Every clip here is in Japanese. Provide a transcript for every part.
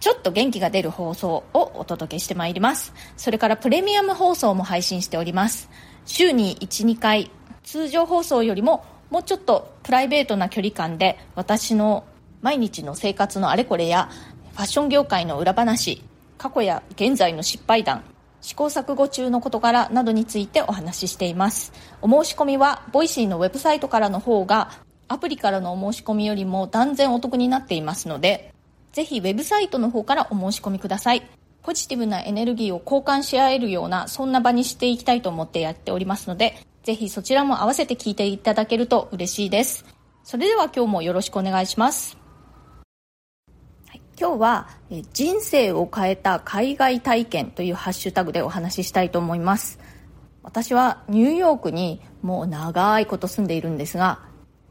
ちょっと元気が出る放送をお届けしてまいります。それからプレミアム放送も配信しております。週に1、2回、通常放送よりももうちょっとプライベートな距離感で私の毎日の生活のあれこれやファッション業界の裏話、過去や現在の失敗談、試行錯誤中の事柄などについてお話ししています。お申し込みは、 Voicy のウェブサイトからの方が、アプリからのお申し込みよりも断然お得になっていますので、ぜひウェブサイトの方からお申し込みください。ポジティブなエネルギーを交換し合えるような、そんな場にしていきたいと思ってやっておりますので、ぜひそちらも合わせて聞いていただけると嬉しいです。それでは今日もよろしくお願いします。はい、今日は人生を変えた海外体験というハッシュタグでお話ししたいと思います。私はニューヨークにもう長いこと住んでいるんですが、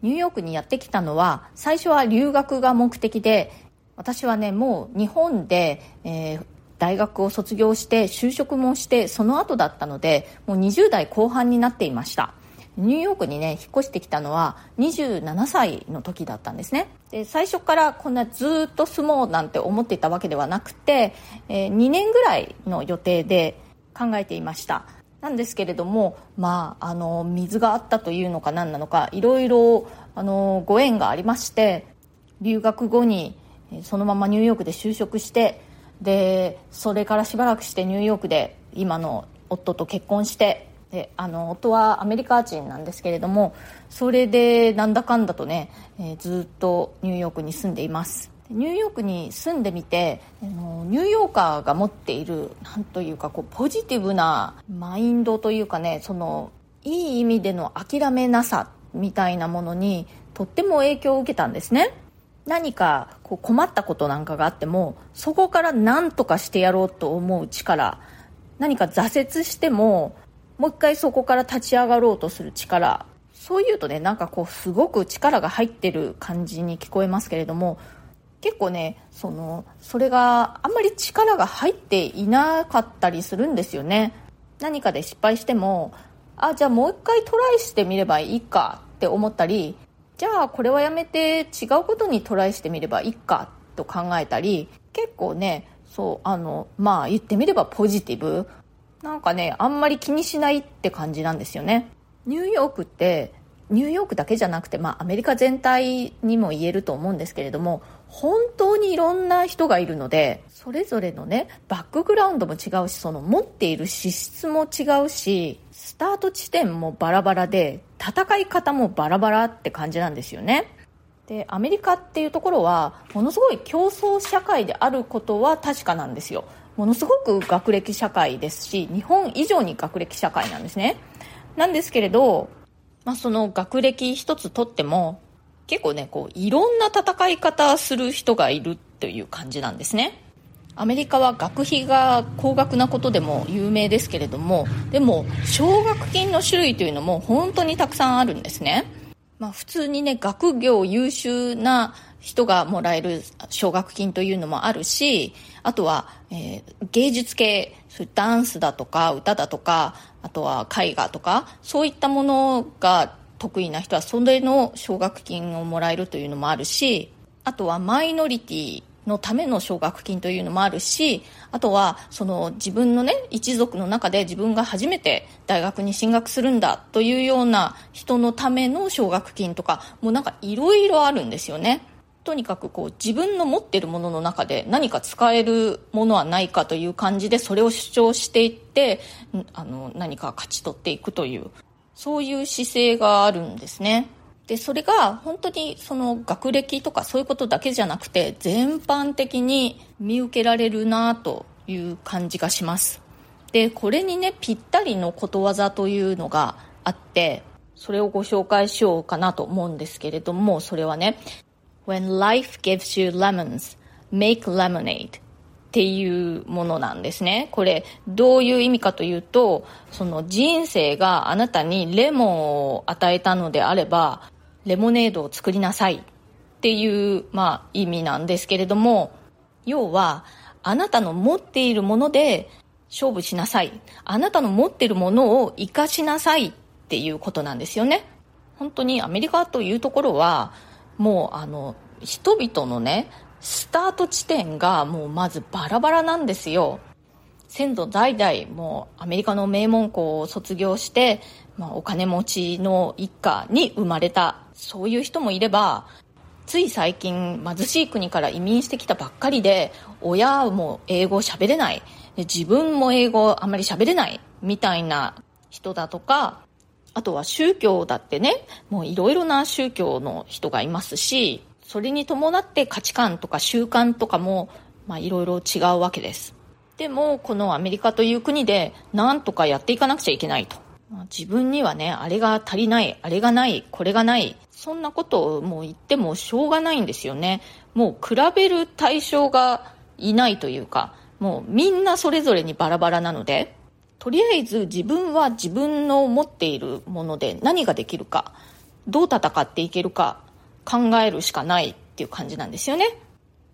ニューヨークにやってきたのは最初は留学が目的で私はねもう日本で、えー、大学を卒業して就職もしてその後だったのでもう20代後半になっていました。ニューヨークにね引っ越してきたのは27歳の時だったんですね。で最初からこんなずっと住もうなんて思っていたわけではなくて、えー、2年ぐらいの予定で考えていました。なんですけれども、まあ、あの水があったというのか何なのかいろいろあのご縁がありまして留学後にそのままニューヨークで就職してでそれからしばらくしてニューヨークで今の夫と結婚してであの夫はアメリカ人なんですけれどもそれでなんだかんだとね、えー、ずっとニューヨークに住んでいます。ニューヨークに住んでみてあのニューヨーカーが持っているなんというかこうポジティブなマインドというかねそのいい意味での諦めなさみたいなものにとっても影響を受けたんですね。何かこう困ったことなんかがあってもそこから何とかしてやろうと思う力何か挫折してももう一回そこから立ち上がろうとする力。そういうとねなんかこうすごく力が入ってる感じに聞こえますけれども結構ねそのそれがあんまり力が入っていなかったりするんですよね。何かで失敗してもあじゃあもう一回トライしてみればいいかって思ったりじゃあこれはやめて違うことにトライしてみればいいかと考えたり結構ねそうあのまあ言ってみればポジティブ。なんかねあんまり気にしないって感じなんですよね。ニューヨークってニューヨークだけじゃなくて、まあ、アメリカ全体にも言えると思うんですけれども本当にいろんな人がいるのでそれぞれのねバックグラウンドも違うしその持っている資質も違うしスタート地点もバラバラで戦い方もバラバラって感じなんですよね。でアメリカっていうところはものすごい競争社会であることは確かなんですよ。ものすごく学歴社会ですし日本以上に学歴社会なんですね。なんですけれど、まあ、その学歴一つとっても結構ねこういろんな戦い方する人がいるという感じなんですね。アメリカは学費が高額なことでも有名ですけれどもでも奨学金の種類というのも本当にたくさんあるんですね、まあ、普通にね学業優秀な人がもらえる奨学金というのもあるしあとは、えー、芸術系ダンスだとか歌だとかあとは絵画とかそういったものが得意な人はそれの奨学金をもらえるというのもあるしあとはマイノリティのための奨学金というのもあるしあとはその自分のね一族の中で自分が初めて大学に進学するんだというような人のための奨学金とかもうなんかいろいろあるんですよね。とにかくこう自分の持ってるものの中で何か使えるものはないかという感じでそれを主張していってあの何か勝ち取っていくというそういう姿勢があるんですね。でそれが本当にその学歴とかそういうことだけじゃなくて全般的に見受けられるなという感じがしますでこれにねぴったりのことわざというのがあってそれをご紹介しようかなと思うんですけれどもそれはね When life gives you lemons make lemonade っていうものなんですね。これ、どういう意味かというと、その人生があなたにレモンを与えたのであれば、レモネードを作りなさいっていう、まあ、意味なんですけれども、要は、あなたの持っているもので勝負しなさい。あなたの持っているものを活かしなさいっていうことなんですよね。本当にアメリカというところは、もうあの、人々のね、スタート地点がもうまずバラバラなんですよ。先祖代々もうアメリカの名門校を卒業して、まあ、お金持ちの一家に生まれたそういう人もいればつい最近貧しい国から移民してきたばっかりで親も英語喋れない。自分も英語あんまり喋れない。みたいな人だとかあとは宗教だってねもういろいろな宗教の人がいますしそれに伴って価値観とか習慣とかもいろいろ違うわけです。でもこのアメリカという国で何とかやっていかなくちゃいけないと。自分にはねあれが足りないあれがないこれがないそんなことをもう言ってもしょうがないんですよね。もう比べる対象がいないというかもうみんなそれぞれにバラバラなのでとりあえず自分は自分の持っているもので何ができるかどう戦っていけるか考えるしかないっていう感じなんですよね。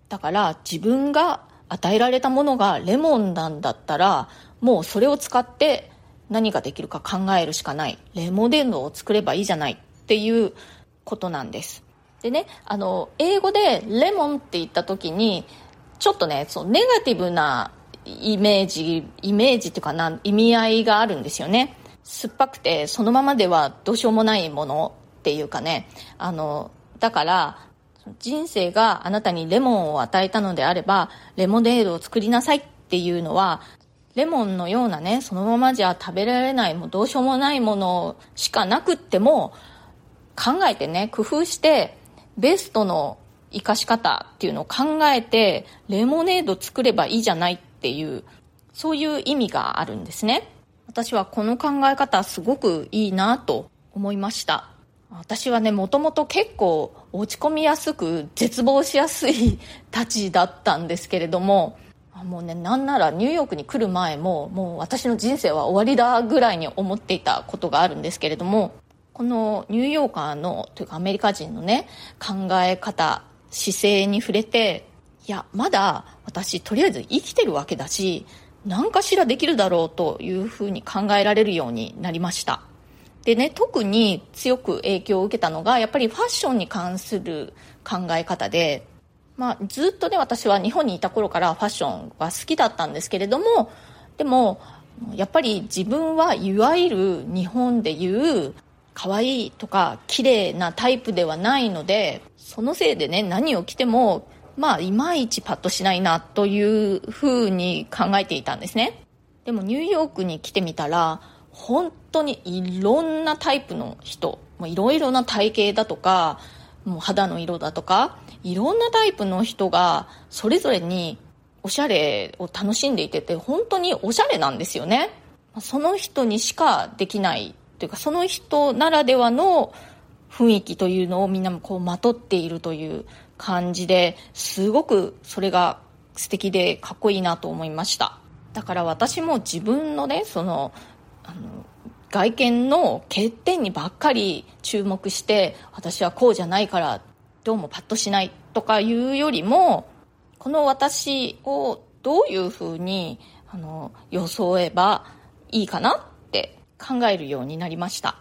だから自分が与えられたものがレモンなんだったらもうそれを使って何ができるか考えるしかない。レモネードを作ればいいじゃないっていうことなんです。でねあの英語でレモンって言った時にちょっとねそうネガティブなイメージイメージっていうかな意味合いがあるんですよね。酸っぱくてそのままではどうしようもないものっていうかね。あのだから人生があなたにレモンを与えたのであればレモネードを作りなさいっていうのはレモンのようなねそのままじゃ食べられないもうどうしようもないものしかなくっても考えてね工夫してベストの生かし方っていうのを考えてレモネード作ればいいじゃないっていうそういう意味があるんですね。私はこの考え方すごくいいなと思いました。私はねもともと結構落ち込みやすく絶望しやすいたちだったんですけれどももうねなんならニューヨークに来る前ももう私の人生は終わりだぐらいに思っていたことがあるんですけれどもこのニューヨーカーのというかアメリカ人のね考え方姿勢に触れていやまだ私とりあえず生きてるわけだし何かしらできるだろうというふうに考えられるようになりました。でね特に強く影響を受けたのがやっぱりファッションに関する考え方で、まあ、ずっとね私は日本にいた頃からファッションは好きだったんですけれどもでもやっぱり自分はいわゆる日本でいう可愛いとか綺麗なタイプではないのでそのせいでね何を着てもまあいまいちパッとしないなというふうに考えていたんですね。でもニューヨークに来てみたら本当にいろんなタイプの人いろいろな体型だとかもう肌の色だとかいろんなタイプの人がそれぞれにおしゃれを楽しんでいてて本当におしゃれなんですよね。その人にしかできないというかその人ならではの雰囲気というのをみんなもこうまとっているという感じですごくそれが素敵でかっこいいなと思いました。だから私も自分のねそのあの外見の欠点にばっかり注目して私はこうじゃないからどうもパッとしないとかいうよりもこの私をどういうふうにあの装えばいいかなって考えるようになりました。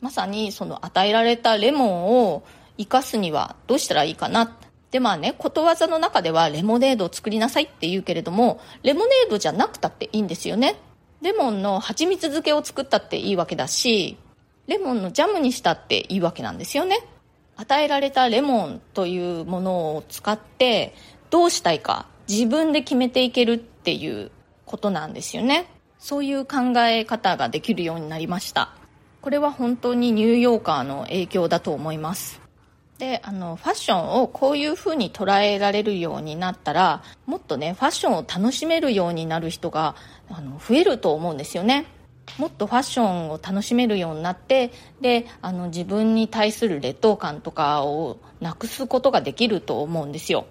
まさにその与えられたレモンを生かすにはどうしたらいいかな。でまあねことわざの中ではレモネードを作りなさいって言うけれどもレモネードじゃなくたっていいんですよね。レモンの蜂蜜漬けを作ったっていいわけだしレモンのジャムにしたっていいわけなんですよね。与えられたレモンというものを使ってどうしたいか自分で決めていけるっていうことなんですよね。そういう考え方ができるようになりました。これは本当にニューヨーカーの影響だと思います。であのファッションをこういうふうに捉えられるようになったらもっとねファッションを楽しめるようになる人があの増えると思うんですよね。もっとファッションを楽しめるようになってであの自分に対する劣等感とかをなくすことができると思うんですよ。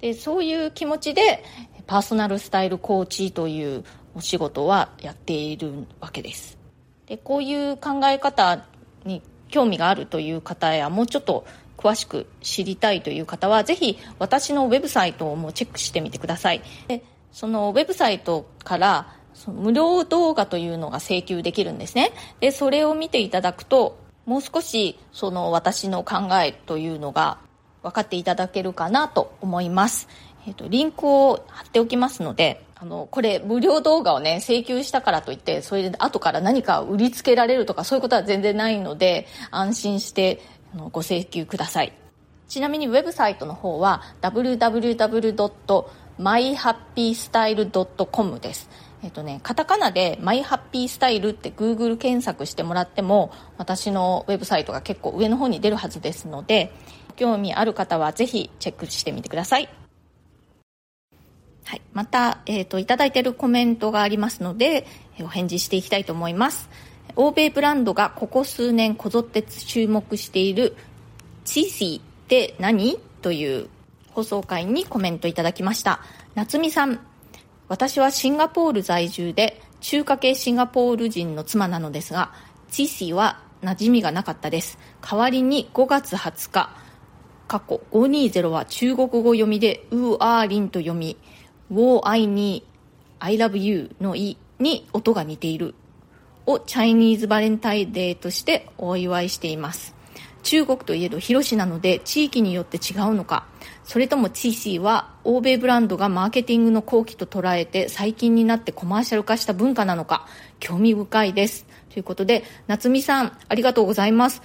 でそういう気持ちでパーソナルスタイルコーチというお仕事はやっているわけです。でこういう考え方に興味があるという方やもうちょっと詳しく知りたいという方はぜひ私のウェブサイトをもチェックしてみてください。でそのウェブサイトからその無料動画というのが請求できるんですね。でそれを見ていただくともう少しその私の考えというのが分かっていただけるかなと思います、えーと、リンクを貼っておきますのであのこれ無料動画をね請求したからといってそれで後から何か売りつけられるとかそういうことは全然ないので安心してのご請求ください。ちなみにウェブサイトの方は www.myhappystyle.com です。えっとね、カタカナで「マイハッピースタイル」って Google 検索してもらっても私のウェブサイトが結構上の方に出るはずですので興味ある方はぜひチェックしてみてください。はい、また、えっ、ー、といただいているコメントがありますのでお返事していきたいと思います。欧米ブランドがここ数年こぞって注目しているチーシーって何という放送回にコメントいただきました。夏美さん私はシンガポール在住で中華系シンガポール人の妻なのですがチーシーは馴染みがなかったです。代わりに5月20日過去520は中国語読みで五二零と読み我爱你 I love you の意に音が似ている。をチャイニーズバレンタインデーとしてお祝いしています。中国といえど広しなので地域によって違うのか。それともチーシーは欧米ブランドがマーケティングの後期と捉えて最近になってコマーシャル化した文化なのか興味深いです。ということで夏美さんありがとうございます。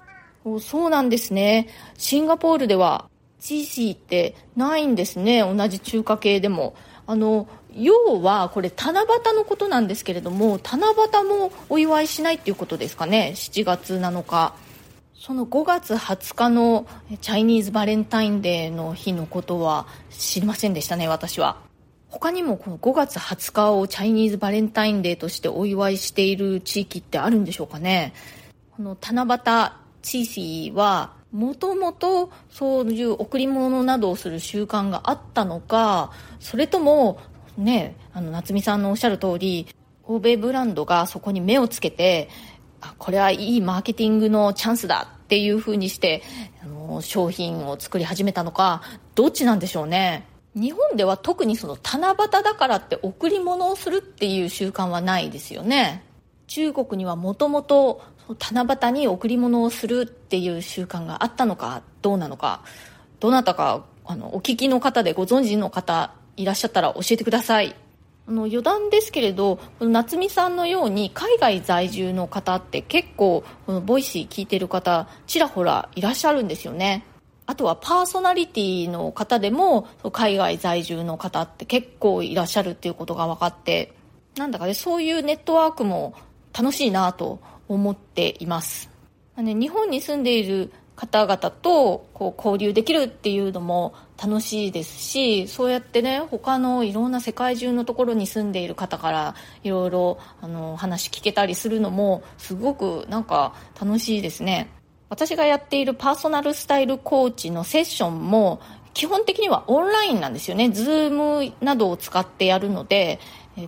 そうなんですね。シンガポールではチーシーってないんですね。同じ中華系でも。あの要はこれ七夕のことなんですけれども七夕もお祝いしないっていうことですかね？7月7日その5月20日のチャイニーズバレンタインデーの日のことは知りませんでしたね、私は。他にもこの5月20日をチャイニーズバレンタインデーとしてお祝いしている地域ってあるんでしょうかね？この七夕チーシーはもともとそういう贈り物などをする習慣があったのか、それともね、あの夏美さんのおっしゃる通り、欧米ブランドがそこに目をつけてあこれはいいマーケティングのチャンスだっていうふうにしてあの商品を作り始めたのかどっちなんでしょうね。日本では特にその七夕だからって贈り物をするっていう習慣はないですよね。中国にはもともと七夕に贈り物をするっていう習慣があったのかどうなのかどなたかあのお聞きの方でご存知の方いらっしゃったら教えてください。あの余談ですけれど夏美さんのように海外在住の方って結構この Voicy 聞いてる方ちらほらいらっしゃるんですよね。あとはパーソナリティの方でも海外在住の方って結構いらっしゃるっていうことが分かってなんだかねそういうネットワークも楽しいなと思っています。日本に住んでいる方々とこう交流できるっていうのも楽しいですしそうやってね他のいろんな世界中のところに住んでいる方からいろいろあの話聞けたりするのもすごくなんか楽しいですね私がやっているパーソナルスタイルコーチのセッションも基本的にはオンラインなんですよね。ズームなどを使ってやるので、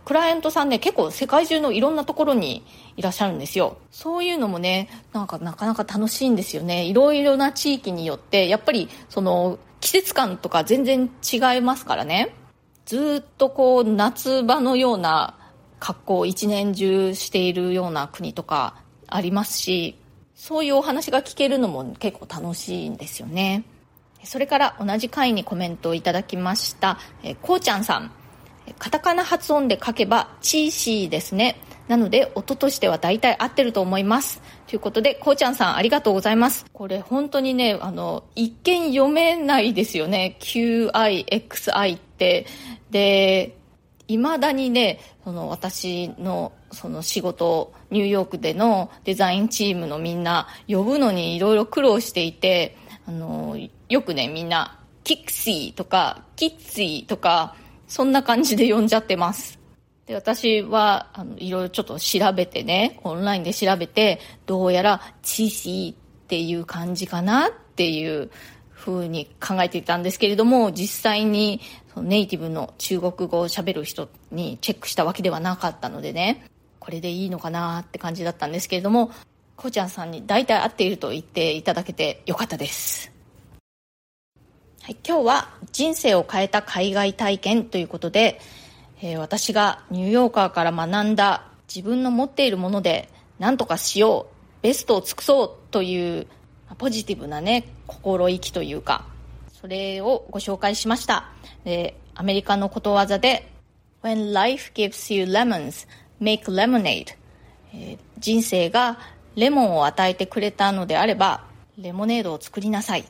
クライアントさんね、結構世界中のいろんなところにいらっしゃるんですよ。そういうのもね、なんかなかなか楽しいんですよね。いろいろな地域によって、やっぱりその季節感とか全然違いますからね。ずっとこう夏場のような格好を一年中しているような国とかありますし、そういうお話が聞けるのも結構楽しいんですよね。それから同じ回にコメントをいただきました、えこうちゃんさん。カタカナ発音で書けばチーシーですね。なので音としては大体合ってると思います。ということで、こうちゃんさんありがとうございます。これ本当にね、あの、一見読めないですよね。QIXI って。で、未だにね、その私のその仕事、ニューヨークでのデザインチームのみんな呼ぶのにいろいろ苦労していて、あの、よくね、みんな、キクシーとか、キッツィとか、そんな感じで呼んじゃってます。で、私は、あの、いろいろちょっと調べてね、オンラインで調べて、どうやら、チシーっていう感じかなっていう風に考えていたんですけれども、実際にネイティブの中国語を喋る人にチェックしたわけではなかったのでね、これでいいのかなって感じだったんですけれども、こうちゃんさんに大体合っていると言っていただけてよかったです。はい、今日は人生を変えた海外体験ということで、えー、私がニューヨーカーから学んだ自分の持っているもので何とかしよう、ベストを尽くそうというポジティブなね、心意気というか、それをご紹介しました。えアメリカのことわざで、When life gives you lemons, make lemonade、えー、人生がレモンを与えてくれたのであれば、レモネードを作りなさい。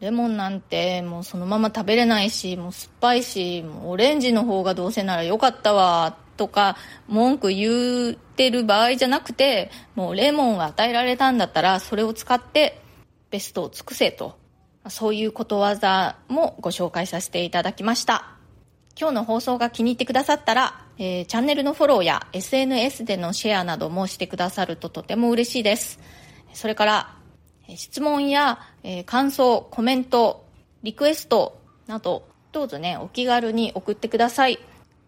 レモンなんてもうそのまま食べれないし、もう酸っぱいし、もうオレンジの方がどうせならよかったわ、とか文句言ってる場合じゃなくて、もうレモンを与えられたんだったら、それを使ってベストを尽くせと。そういうことわざもご紹介させていただきました。今日の放送が気に入ってくださったら、えー、チャンネルのフォローや SNS でのシェアなどもしてくださるととても嬉しいです。それから、質問や、えー、感想、コメント、リクエストなど、どうぞね、お気軽に送ってください。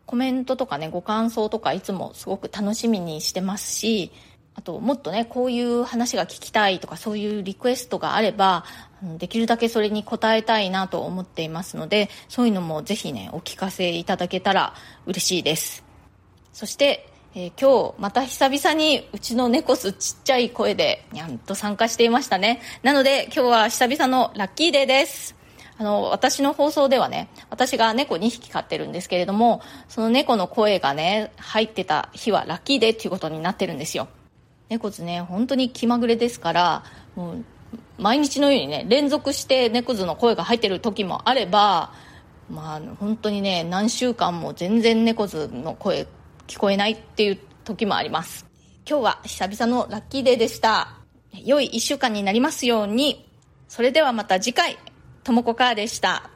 コメントとかね、ご感想とかいつもすごく楽しみにしてますし、あと、もっとね、こういう話が聞きたいとか、そういうリクエストがあれば、できるだけそれに応えたいなと思っていますので、そういうのもぜひね、お聞かせいただけたら嬉しいです。そして、えー、今日また久々にうちの猫すちっちゃい声でにゃんと参加していましたね。なので今日は久々のラッキーデーです。あの、私の放送ではね、私が猫2匹飼ってるんですけれども、その猫の声がね、入ってた日はラッキーデーっていうことになってるんですよ。猫図ね、本当に気まぐれですから、もう、毎日のようにね、連続して猫図の声が入ってる時もあれば、まあ、本当にね、何週間も全然猫図の声聞こえないっていう時もあります。今日は久々のラッキーデーでした。良い一週間になりますように。それではまた次回、ともこかーでした。